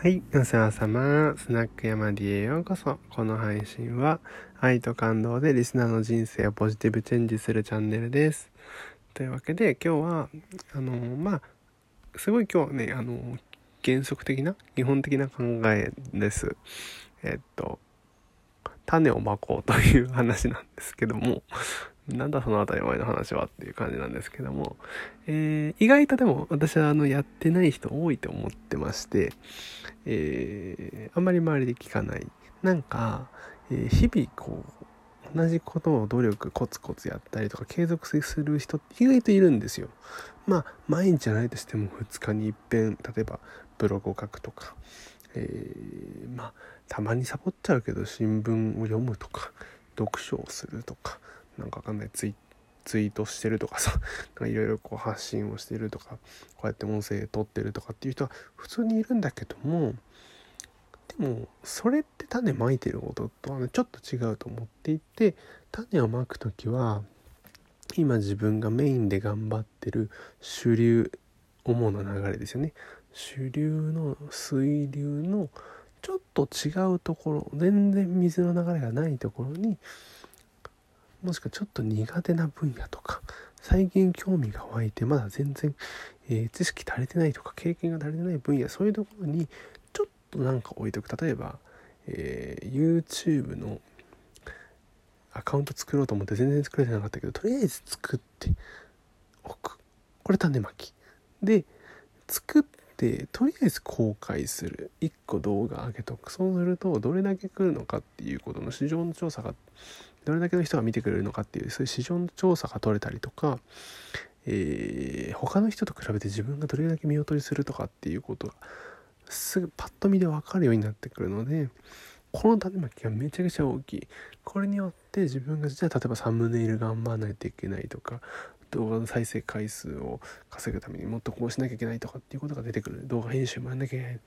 はい、お世話様。スナック山 D へようこそ。この配信は、愛と感動でリスナーの人生をポジティブチェンジするチャンネルです。というわけで、今日は、あの、まあ、すごい今日はね、あの、原則的な、基本的な考えです。えっと、種をまこうという話なんですけども、なんだその当たり前の話はっていう感じなんですけども、えー意外とでも私はあのやってない人多いと思ってまして、えーあんまり周りで聞かない。なんか、えー日々こう、同じことを努力コツコツやったりとか継続する人って意外といるんですよ。まあ、毎日じゃないとしても2日に一遍、例えばブログを書くとか、えーまあ、たまにサボっちゃうけど新聞を読むとか、読書をするとか、なんかわかんないツイツイートしてるとかさ、いろいろこう発信をしてるとか、こうやって音声取ってるとかっていう人は普通にいるんだけども、でもそれって種まいてることとはねちょっと違うと思っていて種をまく時は今自分がメインで頑張ってる主流主な流れですよね。主流の水流のちょっと違うところ全然水の流れがないところにもしくはちょっと苦手な分野とか最近興味が湧いてまだ全然、えー知識足りてないとか経験が足りてない分野そういうところにちょっとなんか置いとく。例えば、えー YouTube のアカウント作ろうと思って全然作れてなかったけどとりあえず作っておく。これ種まき。で作ってとりあえず公開する。1個動画上げとく。そうするとどれだけ来るのかっていうことの市場の調査がどれだけの人が見てくれるのかっていうそういう市場の調査が取れたりとか、えー他の人と比べて自分がどれだけ見劣りするとかっていうことがすぐパッと見で分かるようになってくるのでこの種まきがめちゃくちゃ大きい。これによって自分がじゃあ例えばサムネイル頑張らないといけないとか動画の再生回数を稼ぐためにもっとこうしなきゃいけないとかっていうことが出てくる動画編集もやんなきゃいけない。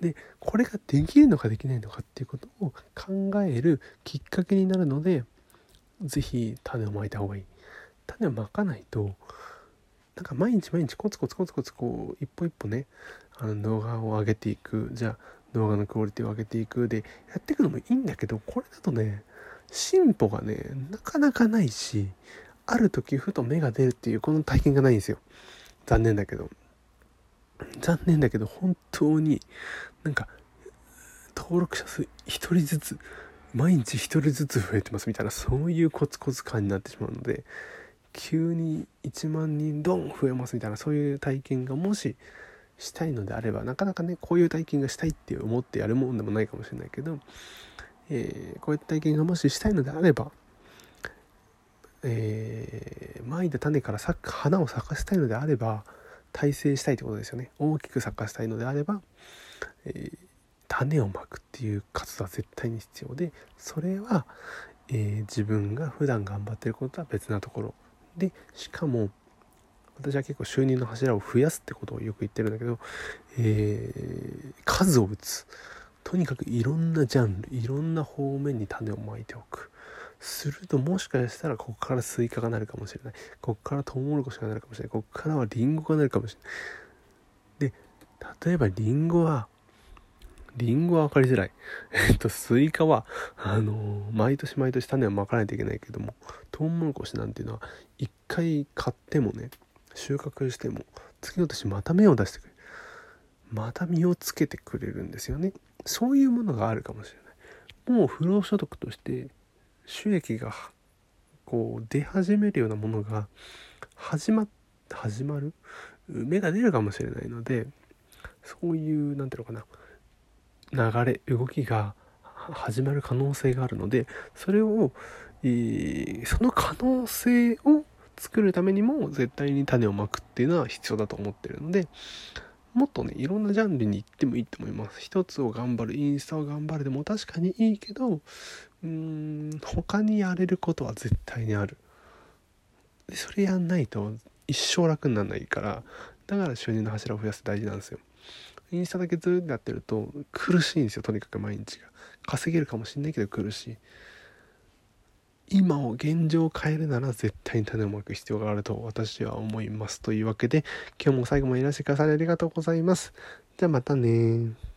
でこれができるのかできないのかっていうことを考えるきっかけになるので是非種をまいた方がいい。種をまかないとなんか毎日毎日コツコツコツコツこう一歩一歩ねあの動画を上げていく。じゃあ動画のクオリティを上げていく。でやっていくのもいいんだけどこれだとね進歩がねなかなかないしある時ふと芽が出るっていうこの体験がないんですよ。残念だけど。残念だけど本当になんか登録者数1人ずつ毎日1人ずつ増えてますみたいなそういうコツコツ感になってしまうので急に1万人ドン増えますみたいなそういう体験がもししたいのであればなかなかねこういう体験がしたいって思ってやるもんでもないかもしれないけど、えーこういった体験がもししたいのであれば、えー、まいた種から咲く花を咲かせたいのであれば大成したいってことですよね。大きく咲かせたいのであれば、えー種をまくっていう活動は絶対に必要でそれは、えー自分が普段頑張ってることとは別なところでしかも私は結構収入の柱を増やすってことをよく言ってるんだけど、えー数を打つ。とにかくいろんなジャンルいろんな方面に種をまいておくするともしかしたらここからスイカがなるかもしれないここからトウモロコシがなるかもしれないここからはリンゴがなるかもしれないで例えばリンゴはリンゴは分かりづらい。えっと、スイカは、あのー毎年毎年種をまかないといけないけども、トウモロコシなんていうのは、一回買ってもね、収穫しても、次の年また芽を出してくれる。また実をつけてくれるんですよね。そういうものがあるかもしれない。もう不労所得として、収益が、こう、出始めるようなものが、始ま、始まる？芽が出るかもしれないので、そういう、なんていうのかな、流れ動きが始まる可能性があるのでそれを、えーその可能性を作るためにも絶対に種をまくっていうのは必要だと思ってるのでもっとねいろんなジャンルに行ってもいいと思います。一つを頑張るインスタを頑張るでも確かにいいけどうーん他にやれることは絶対にある。でそれやんないと一生楽にならないからだから収入の柱を増やす大事なんですよ。インスタだけずっとやってると苦しいんですよとにかく毎日が。稼げるかもしんないけど苦しい。今を現状を変えるなら絶対に種をまく必要があると私は思いますというわけで今日も最後までいらしてくださりありがとうございます。じゃあまたね